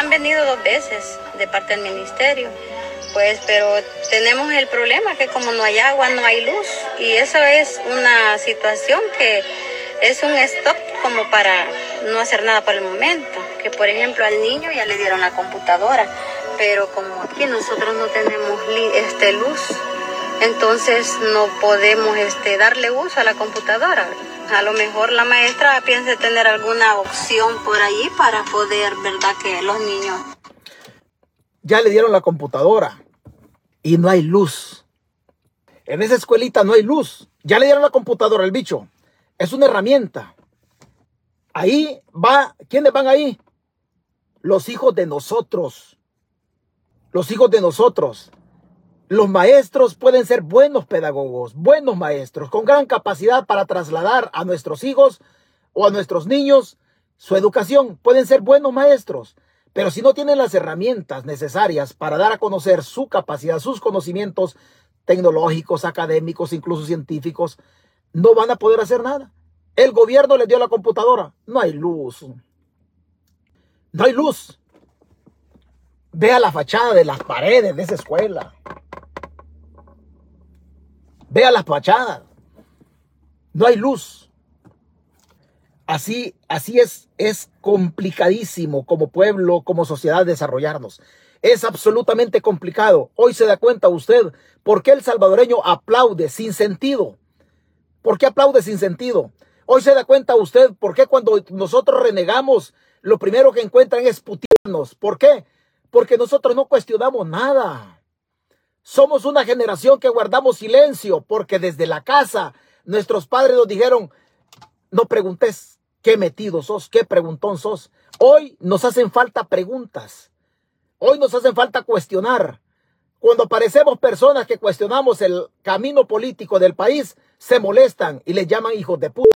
han venido dos veces de parte del ministerio, pues, pero tenemos el problema que como no hay agua, no hay luz, y eso es una situación que es un stop como para no hacer nada por el momento. Que por ejemplo al niño ya le dieron la computadora, pero como aquí nosotros no tenemos este, luz, entonces no podemos este, darle uso a la computadora. A lo mejor la maestra piensa tener alguna opción por ahí para poder, ¿verdad? Que los niños... Ya le dieron la computadora y no hay luz. En esa escuelita no hay luz. Ya le dieron la computadora al bicho. Es una herramienta. Ahí va, ¿quiénes van ahí? Los hijos de nosotros. Los hijos de nosotros. Los maestros pueden ser buenos pedagogos, buenos maestros, con gran capacidad para trasladar a nuestros hijos o a nuestros niños su educación. Pueden ser buenos maestros, pero si no tienen las herramientas necesarias para dar a conocer su capacidad, sus conocimientos tecnológicos, académicos, incluso científicos, no van a poder hacer nada. El gobierno les dio la computadora. No hay luz. No hay luz. Vea la fachada de las paredes de esa escuela. Vea las fachadas. No hay luz. Así, así es, es complicadísimo como pueblo, como sociedad desarrollarnos. Es absolutamente complicado. Hoy se da cuenta usted por qué el salvadoreño aplaude sin sentido. ¿Por qué aplaude sin sentido? Hoy se da cuenta usted por qué cuando nosotros renegamos, lo primero que encuentran es putirnos. ¿Por qué? Porque nosotros no cuestionamos nada. Somos una generación que guardamos silencio porque desde la casa nuestros padres nos dijeron, no preguntes qué metido sos, qué preguntón sos. Hoy nos hacen falta preguntas. Hoy nos hacen falta cuestionar. Cuando aparecemos personas que cuestionamos el camino político del país, se molestan y le llaman hijos de puta.